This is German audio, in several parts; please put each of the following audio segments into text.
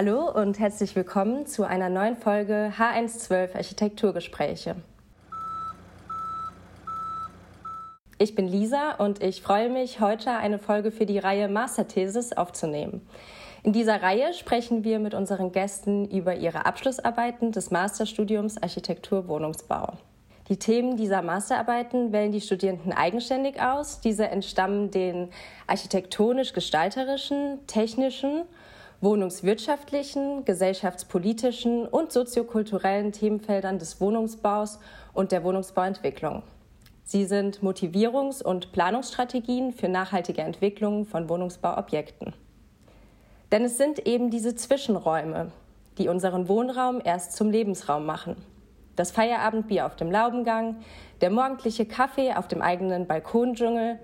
Hallo und herzlich willkommen zu einer neuen Folge H112 Architekturgespräche. Ich bin Lisa und ich freue mich, heute eine Folge für die Reihe Masterthesis aufzunehmen. In dieser Reihe sprechen wir mit unseren Gästen über ihre Abschlussarbeiten des Masterstudiums Architektur Wohnungsbau. Die Themen dieser Masterarbeiten wählen die Studierenden eigenständig aus. Diese entstammen den architektonisch-gestalterischen, technischen wohnungswirtschaftlichen, gesellschaftspolitischen und soziokulturellen Themenfeldern des Wohnungsbaus und der Wohnungsbauentwicklung. Sie sind Motivierungs- und Planungsstrategien für nachhaltige Entwicklung von Wohnungsbauobjekten. Denn es sind eben diese Zwischenräume, die unseren Wohnraum erst zum Lebensraum machen. Das Feierabendbier auf dem Laubengang, der morgendliche Kaffee auf dem eigenen Balkondschungel,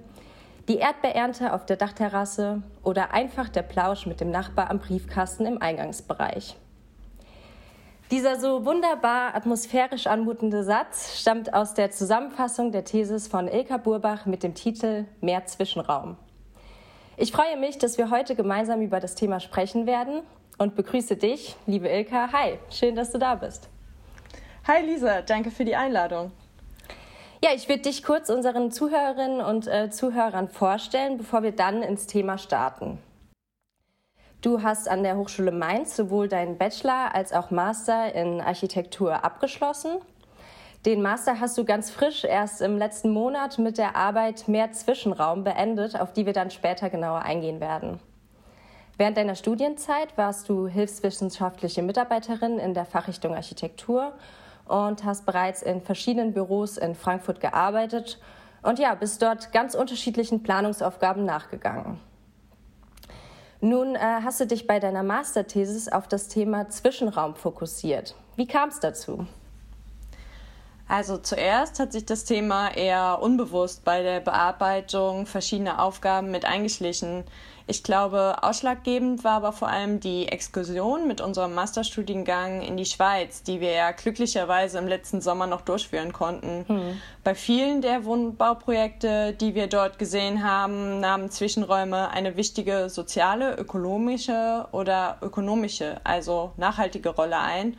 die Erdbeerernte auf der Dachterrasse oder einfach der Plausch mit dem Nachbar am Briefkasten im Eingangsbereich. Dieser so wunderbar atmosphärisch anmutende Satz stammt aus der Zusammenfassung der Thesis von Ilka Burbach mit dem Titel Mehr Zwischenraum. Ich freue mich, dass wir heute gemeinsam über das Thema sprechen werden und begrüße dich, liebe Ilka. Hi, schön, dass du da bist. Hi Lisa, danke für die Einladung. Ja, ich würde dich kurz unseren Zuhörerinnen und äh, Zuhörern vorstellen, bevor wir dann ins Thema starten. Du hast an der Hochschule Mainz sowohl deinen Bachelor als auch Master in Architektur abgeschlossen. Den Master hast du ganz frisch erst im letzten Monat mit der Arbeit Mehr Zwischenraum beendet, auf die wir dann später genauer eingehen werden. Während deiner Studienzeit warst du hilfswissenschaftliche Mitarbeiterin in der Fachrichtung Architektur und hast bereits in verschiedenen Büros in Frankfurt gearbeitet und ja, bist dort ganz unterschiedlichen Planungsaufgaben nachgegangen. Nun äh, hast du dich bei deiner Masterthesis auf das Thema Zwischenraum fokussiert. Wie kam es dazu? Also zuerst hat sich das Thema eher unbewusst bei der Bearbeitung verschiedener Aufgaben mit eingeschlichen. Ich glaube, ausschlaggebend war aber vor allem die Exkursion mit unserem Masterstudiengang in die Schweiz, die wir ja glücklicherweise im letzten Sommer noch durchführen konnten. Hm. Bei vielen der Wohnbauprojekte, die wir dort gesehen haben, nahmen Zwischenräume eine wichtige soziale, ökonomische oder ökonomische, also nachhaltige Rolle ein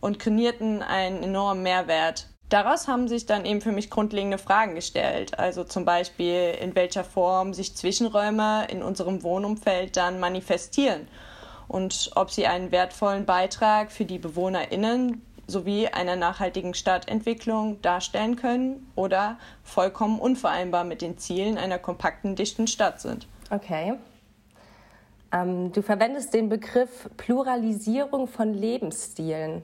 und kreierten einen enormen Mehrwert daraus haben sich dann eben für mich grundlegende Fragen gestellt. Also zum Beispiel, in welcher Form sich Zwischenräume in unserem Wohnumfeld dann manifestieren und ob sie einen wertvollen Beitrag für die BewohnerInnen sowie einer nachhaltigen Stadtentwicklung darstellen können oder vollkommen unvereinbar mit den Zielen einer kompakten, dichten Stadt sind. Okay. Ähm, du verwendest den Begriff Pluralisierung von Lebensstilen.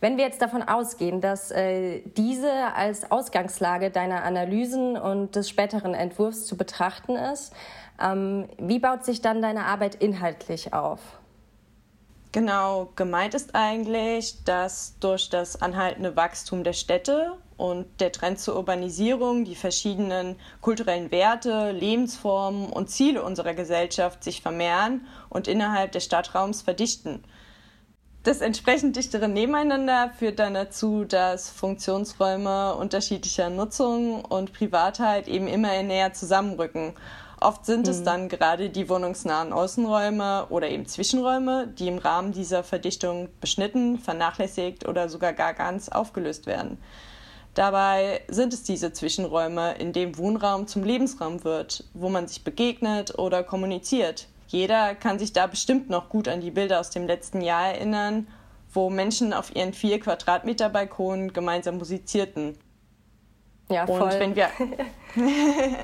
Wenn wir jetzt davon ausgehen, dass äh, diese als Ausgangslage deiner Analysen und des späteren Entwurfs zu betrachten ist, ähm, wie baut sich dann deine Arbeit inhaltlich auf? Genau, gemeint ist eigentlich, dass durch das anhaltende Wachstum der Städte und der Trend zur Urbanisierung die verschiedenen kulturellen Werte, Lebensformen und Ziele unserer Gesellschaft sich vermehren und innerhalb des Stadtraums verdichten. Das entsprechend dichtere Nebeneinander führt dann dazu, dass Funktionsräume unterschiedlicher Nutzung und Privatheit eben immer näher zusammenrücken. Oft sind mhm. es dann gerade die wohnungsnahen Außenräume oder eben Zwischenräume, die im Rahmen dieser Verdichtung beschnitten, vernachlässigt oder sogar gar ganz aufgelöst werden. Dabei sind es diese Zwischenräume, in denen Wohnraum zum Lebensraum wird, wo man sich begegnet oder kommuniziert, jeder kann sich da bestimmt noch gut an die Bilder aus dem letzten Jahr erinnern, wo Menschen auf ihren vier Quadratmeter Balkonen gemeinsam musizierten. Ja, voll. Und wenn wir,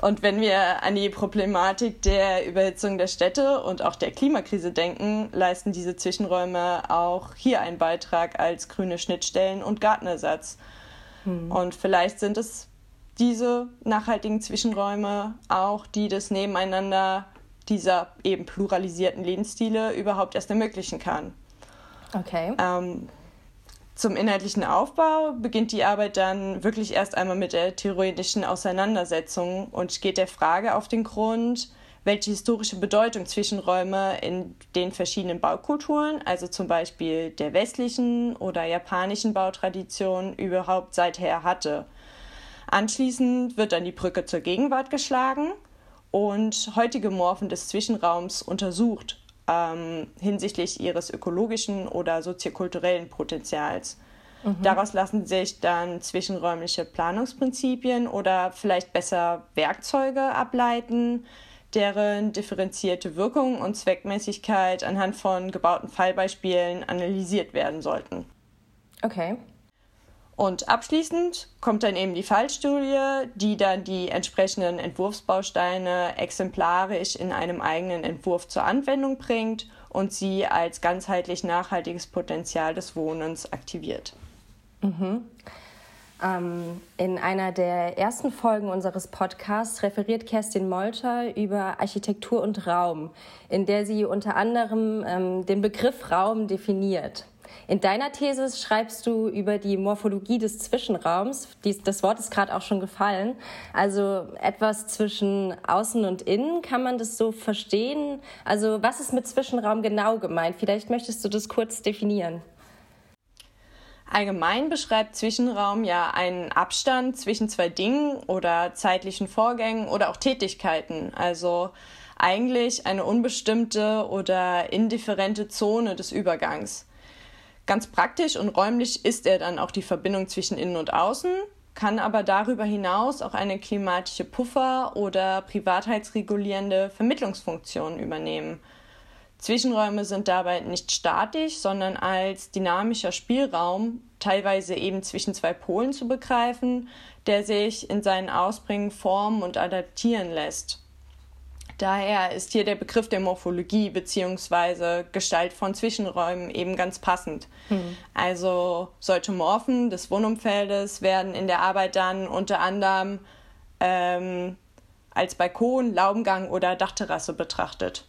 und wenn wir an die Problematik der Überhitzung der Städte und auch der Klimakrise denken, leisten diese Zwischenräume auch hier einen Beitrag als grüne Schnittstellen und Gartenersatz. Hm. Und vielleicht sind es diese nachhaltigen Zwischenräume auch, die das Nebeneinander dieser eben pluralisierten Lebensstile überhaupt erst ermöglichen kann. Okay. Ähm, zum inhaltlichen Aufbau beginnt die Arbeit dann wirklich erst einmal mit der theoretischen Auseinandersetzung und geht der Frage auf den Grund, welche historische Bedeutung Zwischenräume in den verschiedenen Baukulturen, also zum Beispiel der westlichen oder japanischen Bautradition, überhaupt seither hatte. Anschließend wird dann die Brücke zur Gegenwart geschlagen und heutige Morphen des Zwischenraums untersucht, ähm, hinsichtlich ihres ökologischen oder soziokulturellen Potenzials. Mhm. Daraus lassen sich dann zwischenräumliche Planungsprinzipien oder vielleicht besser Werkzeuge ableiten, deren differenzierte Wirkung und Zweckmäßigkeit anhand von gebauten Fallbeispielen analysiert werden sollten. Okay. Und abschließend kommt dann eben die Fallstudie, die dann die entsprechenden Entwurfsbausteine exemplarisch in einem eigenen Entwurf zur Anwendung bringt und sie als ganzheitlich nachhaltiges Potenzial des Wohnens aktiviert. Mhm. Ähm, in einer der ersten Folgen unseres Podcasts referiert Kerstin Molter über Architektur und Raum, in der sie unter anderem ähm, den Begriff Raum definiert. In deiner These schreibst du über die Morphologie des Zwischenraums. Dies, das Wort ist gerade auch schon gefallen. Also etwas zwischen Außen und Innen. Kann man das so verstehen? Also was ist mit Zwischenraum genau gemeint? Vielleicht möchtest du das kurz definieren. Allgemein beschreibt Zwischenraum ja einen Abstand zwischen zwei Dingen oder zeitlichen Vorgängen oder auch Tätigkeiten. Also eigentlich eine unbestimmte oder indifferente Zone des Übergangs. Ganz praktisch und räumlich ist er dann auch die Verbindung zwischen Innen und Außen, kann aber darüber hinaus auch eine klimatische Puffer- oder privatheitsregulierende Vermittlungsfunktion übernehmen. Zwischenräume sind dabei nicht statisch, sondern als dynamischer Spielraum, teilweise eben zwischen zwei Polen zu begreifen, der sich in seinen Ausprägungen formen und adaptieren lässt. Daher ist hier der Begriff der Morphologie bzw. Gestalt von Zwischenräumen eben ganz passend. Hm. Also solche Morphen des Wohnumfeldes werden in der Arbeit dann unter anderem ähm, als Balkon, Laubengang oder Dachterrasse betrachtet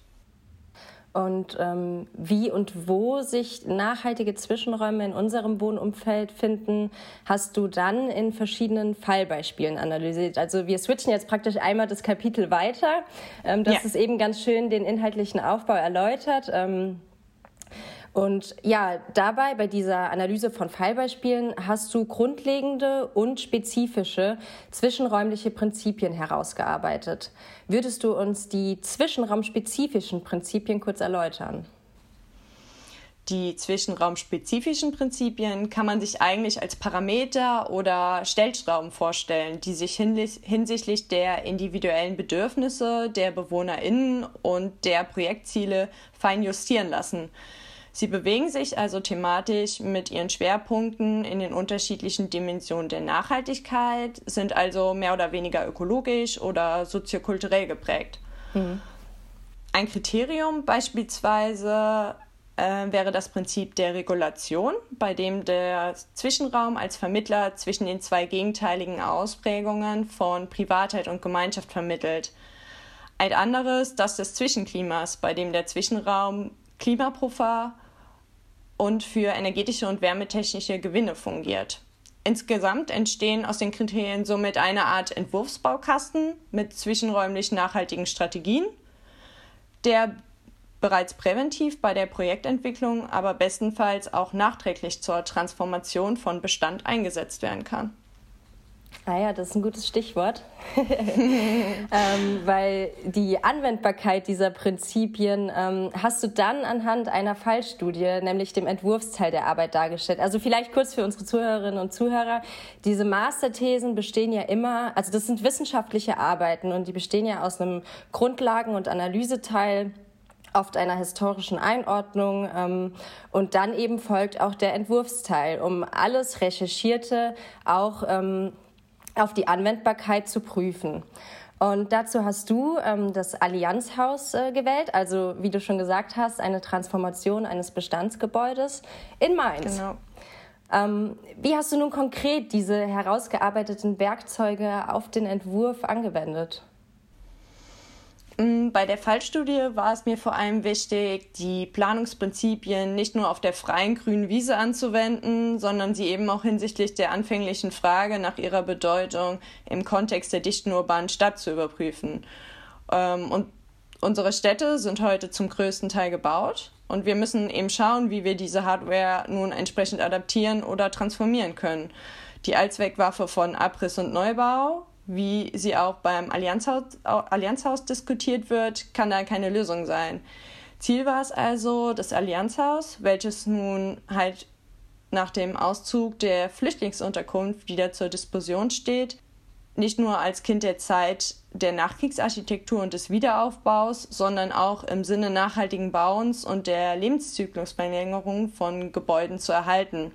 und ähm, wie und wo sich nachhaltige Zwischenräume in unserem Wohnumfeld finden, hast du dann in verschiedenen Fallbeispielen analysiert. Also wir switchen jetzt praktisch einmal das Kapitel weiter. Ähm, das ja. ist eben ganz schön den inhaltlichen Aufbau erläutert. Ähm, und ja, dabei bei dieser Analyse von Fallbeispielen hast du grundlegende und spezifische zwischenräumliche Prinzipien herausgearbeitet. Würdest du uns die zwischenraumspezifischen Prinzipien kurz erläutern? Die zwischenraumspezifischen Prinzipien kann man sich eigentlich als Parameter oder Stellschrauben vorstellen, die sich hinsichtlich der individuellen Bedürfnisse der BewohnerInnen und der Projektziele fein justieren lassen. Sie bewegen sich also thematisch mit ihren Schwerpunkten in den unterschiedlichen Dimensionen der Nachhaltigkeit, sind also mehr oder weniger ökologisch oder soziokulturell geprägt. Mhm. Ein Kriterium beispielsweise äh, wäre das Prinzip der Regulation, bei dem der Zwischenraum als Vermittler zwischen den zwei gegenteiligen Ausprägungen von Privatheit und Gemeinschaft vermittelt. Ein anderes das des Zwischenklimas, bei dem der Zwischenraum Klimapuffer und für energetische und wärmetechnische Gewinne fungiert. Insgesamt entstehen aus den Kriterien somit eine Art Entwurfsbaukasten mit zwischenräumlich nachhaltigen Strategien, der bereits präventiv bei der Projektentwicklung, aber bestenfalls auch nachträglich zur Transformation von Bestand eingesetzt werden kann. Ah ja, das ist ein gutes Stichwort, ähm, weil die Anwendbarkeit dieser Prinzipien ähm, hast du dann anhand einer Fallstudie, nämlich dem Entwurfsteil der Arbeit dargestellt. Also vielleicht kurz für unsere Zuhörerinnen und Zuhörer, diese Masterthesen bestehen ja immer, also das sind wissenschaftliche Arbeiten und die bestehen ja aus einem Grundlagen- und Analyseteil oft einer historischen Einordnung. Ähm, und dann eben folgt auch der Entwurfsteil, um alles Recherchierte auch ähm, auf die Anwendbarkeit zu prüfen. Und dazu hast du ähm, das Allianzhaus äh, gewählt, also wie du schon gesagt hast, eine Transformation eines Bestandsgebäudes in Mainz. Genau. Ähm, wie hast du nun konkret diese herausgearbeiteten Werkzeuge auf den Entwurf angewendet? Mm, bei der Fallstudie war es mir vor allem wichtig, die Planungsprinzipien nicht nur auf der freien grünen Wiese anzuwenden, sondern sie eben auch hinsichtlich der anfänglichen Frage nach ihrer Bedeutung im Kontext der dichten urbanen Stadt zu überprüfen. Ähm, und unsere Städte sind heute zum größten Teil gebaut und wir müssen eben schauen, wie wir diese Hardware nun entsprechend adaptieren oder transformieren können. Die Allzweckwaffe von Abriss und Neubau wie sie auch beim Allianzhaus, Allianzhaus diskutiert wird, kann da keine Lösung sein. Ziel war es also, das Allianzhaus, welches nun halt nach dem Auszug der Flüchtlingsunterkunft wieder zur Disposition steht, nicht nur als Kind der Zeit der Nachkriegsarchitektur und des Wiederaufbaus, sondern auch im Sinne nachhaltigen Bauens und der Lebenszyklusverlängerung von Gebäuden zu erhalten.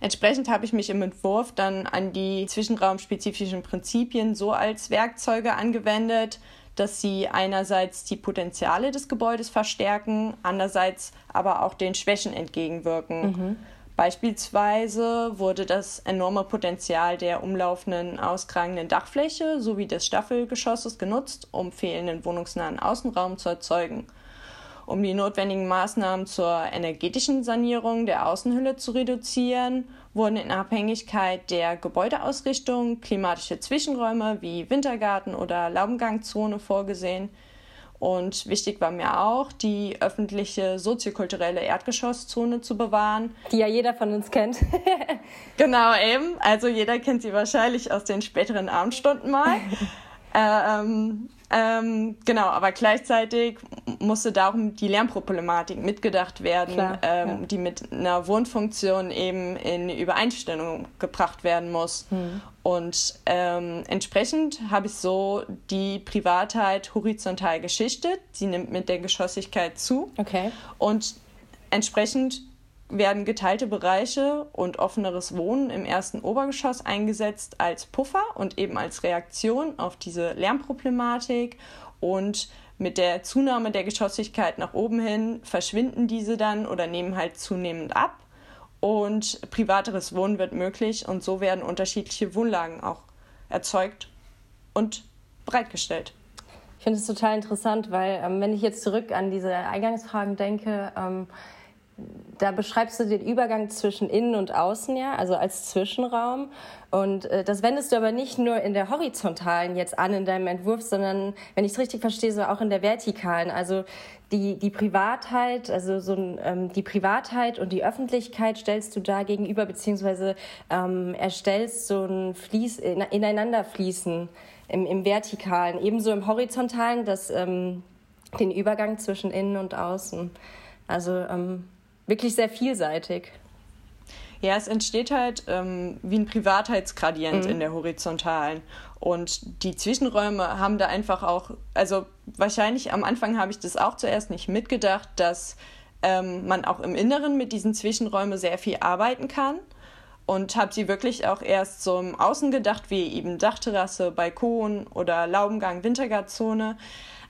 Entsprechend habe ich mich im Entwurf dann an die zwischenraumspezifischen Prinzipien so als Werkzeuge angewendet, dass sie einerseits die Potenziale des Gebäudes verstärken, andererseits aber auch den Schwächen entgegenwirken. Mhm. Beispielsweise wurde das enorme Potenzial der umlaufenden auskragenden Dachfläche sowie des Staffelgeschosses genutzt, um fehlenden wohnungsnahen Außenraum zu erzeugen. Um die notwendigen Maßnahmen zur energetischen Sanierung der Außenhülle zu reduzieren, wurden in Abhängigkeit der Gebäudeausrichtung klimatische Zwischenräume wie Wintergarten oder Laubengangzone vorgesehen, und wichtig war mir auch, die öffentliche soziokulturelle Erdgeschosszone zu bewahren. Die ja jeder von uns kennt. genau, eben. Also jeder kennt sie wahrscheinlich aus den späteren Abendstunden mal. ähm, ähm, genau, aber gleichzeitig musste darum die Lärmproblematik mitgedacht werden, Klar, ähm, ja. die mit einer Wohnfunktion eben in Übereinstimmung gebracht werden muss. Mhm. Und ähm, entsprechend habe ich so die Privatheit horizontal geschichtet. Sie nimmt mit der Geschossigkeit zu. Okay. Und entsprechend werden geteilte Bereiche und offeneres Wohnen im ersten Obergeschoss eingesetzt als Puffer und eben als Reaktion auf diese Lärmproblematik. Und mit der Zunahme der Geschossigkeit nach oben hin verschwinden diese dann oder nehmen halt zunehmend ab. Und privateres Wohnen wird möglich und so werden unterschiedliche Wohnlagen auch erzeugt und bereitgestellt. Ich finde es total interessant, weil ähm, wenn ich jetzt zurück an diese Eingangsfragen denke, ähm, da beschreibst du den Übergang zwischen innen und außen ja, also als Zwischenraum. Und äh, das wendest du aber nicht nur in der horizontalen jetzt an in deinem Entwurf, sondern, wenn ich es richtig verstehe, so auch in der vertikalen. Also die, die Privatheit, also so ähm, die Privatheit und die Öffentlichkeit stellst du da gegenüber, beziehungsweise ähm, erstellst so ein Fließ, in, ineinanderfließen im, im Vertikalen, ebenso im Horizontalen, das, ähm, den Übergang zwischen innen und außen. Also ähm, wirklich sehr vielseitig. Ja, es entsteht halt ähm, wie ein Privatheitsgradient mhm. in der horizontalen. Und die Zwischenräume haben da einfach auch, also wahrscheinlich am Anfang habe ich das auch zuerst nicht mitgedacht, dass ähm, man auch im Inneren mit diesen Zwischenräumen sehr viel arbeiten kann. Und habe sie wirklich auch erst so im Außen gedacht, wie eben Dachterrasse, Balkon oder Laubengang, Wintergartzone.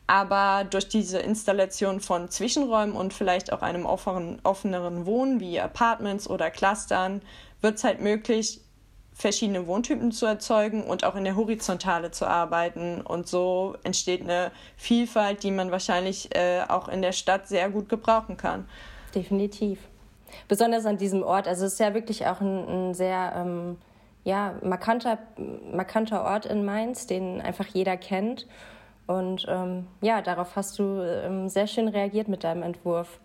Aber durch diese Installation von Zwischenräumen und vielleicht auch einem offenen, offeneren Wohnen wie Apartments oder Clustern wird es halt möglich, verschiedene Wohntypen zu erzeugen und auch in der Horizontale zu arbeiten. Und so entsteht eine Vielfalt, die man wahrscheinlich äh, auch in der Stadt sehr gut gebrauchen kann. Definitiv. Besonders an diesem Ort. Also es ist ja wirklich auch ein, ein sehr ähm, ja, markanter, markanter Ort in Mainz, den einfach jeder kennt. Und ähm, ja, darauf hast du ähm, sehr schön reagiert mit deinem Entwurf.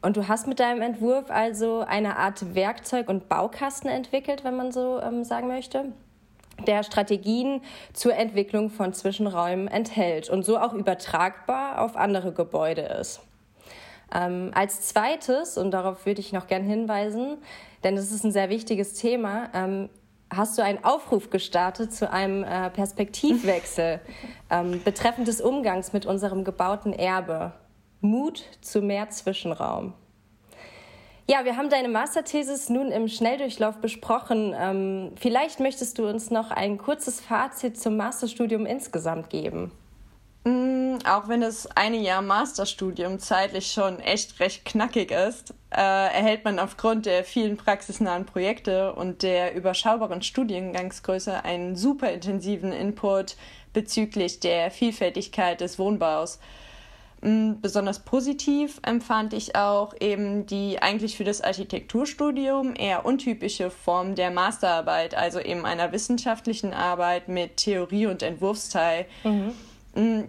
Und du hast mit deinem Entwurf also eine Art Werkzeug- und Baukasten entwickelt, wenn man so ähm, sagen möchte, der Strategien zur Entwicklung von Zwischenräumen enthält und so auch übertragbar auf andere Gebäude ist. Ähm, als zweites, und darauf würde ich noch gern hinweisen, denn das ist ein sehr wichtiges Thema, ähm, hast du einen Aufruf gestartet zu einem äh, Perspektivwechsel ähm, betreffend des Umgangs mit unserem gebauten Erbe. Mut zu mehr Zwischenraum. Ja, wir haben deine Masterthesis nun im Schnelldurchlauf besprochen. Ähm, vielleicht möchtest du uns noch ein kurzes Fazit zum Masterstudium insgesamt geben. Mm, auch wenn das eine Jahr Masterstudium zeitlich schon echt recht knackig ist, äh, erhält man aufgrund der vielen praxisnahen Projekte und der überschaubaren Studiengangsgröße einen super intensiven Input bezüglich der Vielfältigkeit des Wohnbaus. Mm, besonders positiv empfand ich auch eben die eigentlich für das Architekturstudium eher untypische Form der Masterarbeit, also eben einer wissenschaftlichen Arbeit mit Theorie und Entwurfsteil. Mhm. Mm,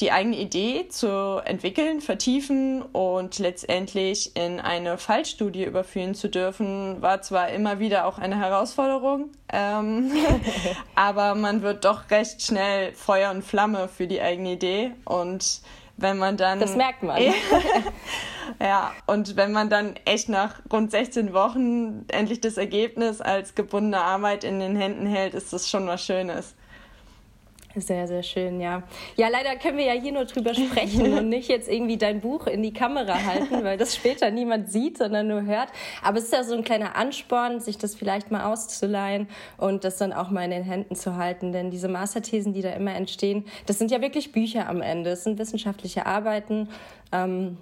die eigene Idee zu entwickeln, vertiefen und letztendlich in eine Fallstudie überführen zu dürfen, war zwar immer wieder auch eine Herausforderung, ähm, aber man wird doch recht schnell Feuer und Flamme für die eigene Idee und wenn man dann. Das merkt man. ja, und wenn man dann echt nach rund 16 Wochen endlich das Ergebnis als gebundene Arbeit in den Händen hält, ist das schon was Schönes. Sehr, sehr schön, ja. Ja, leider können wir ja hier nur drüber sprechen und nicht jetzt irgendwie dein Buch in die Kamera halten, weil das später niemand sieht, sondern nur hört. Aber es ist ja so ein kleiner Ansporn, sich das vielleicht mal auszuleihen und das dann auch mal in den Händen zu halten. Denn diese Masterthesen, die da immer entstehen, das sind ja wirklich Bücher am Ende. Es sind wissenschaftliche Arbeiten. Ähm,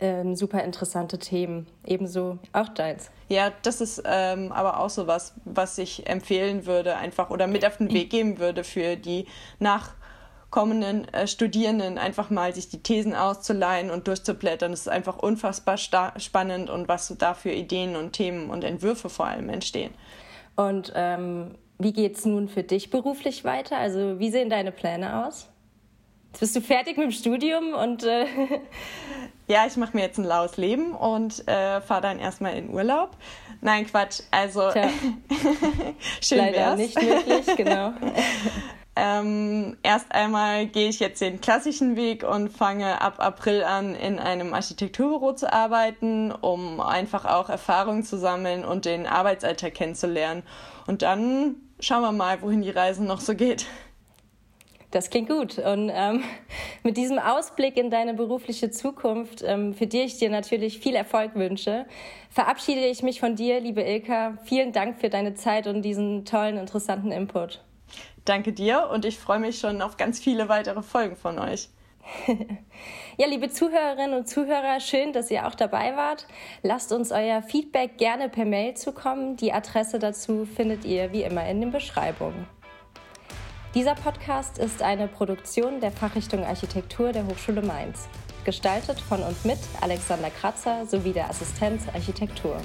ähm, super interessante Themen. Ebenso auch deins. Ja, das ist ähm, aber auch so was, was ich empfehlen würde, einfach oder mit auf den Weg geben würde für die nachkommenden äh, Studierenden, einfach mal sich die Thesen auszuleihen und durchzublättern. Es ist einfach unfassbar spannend und was da für Ideen und Themen und Entwürfe vor allem entstehen. Und ähm, wie geht es nun für dich beruflich weiter? Also, wie sehen deine Pläne aus? Jetzt bist du fertig mit dem Studium und. Äh ja, ich mache mir jetzt ein laues Leben und äh, fahre dann erstmal in Urlaub. Nein, Quatsch. Also schön Leider wär's. nicht möglich, genau. ähm, erst einmal gehe ich jetzt den klassischen Weg und fange ab April an, in einem Architekturbüro zu arbeiten, um einfach auch Erfahrungen zu sammeln und den Arbeitsalltag kennenzulernen. Und dann schauen wir mal, wohin die Reise noch so geht. Das klingt gut. Und ähm, mit diesem Ausblick in deine berufliche Zukunft, ähm, für die ich dir natürlich viel Erfolg wünsche, verabschiede ich mich von dir, liebe Ilka. Vielen Dank für deine Zeit und diesen tollen, interessanten Input. Danke dir und ich freue mich schon auf ganz viele weitere Folgen von euch. ja, liebe Zuhörerinnen und Zuhörer, schön, dass ihr auch dabei wart. Lasst uns euer Feedback gerne per Mail zukommen. Die Adresse dazu findet ihr wie immer in den Beschreibungen. Dieser Podcast ist eine Produktion der Fachrichtung Architektur der Hochschule Mainz, gestaltet von und mit Alexander Kratzer sowie der Assistenz Architektur.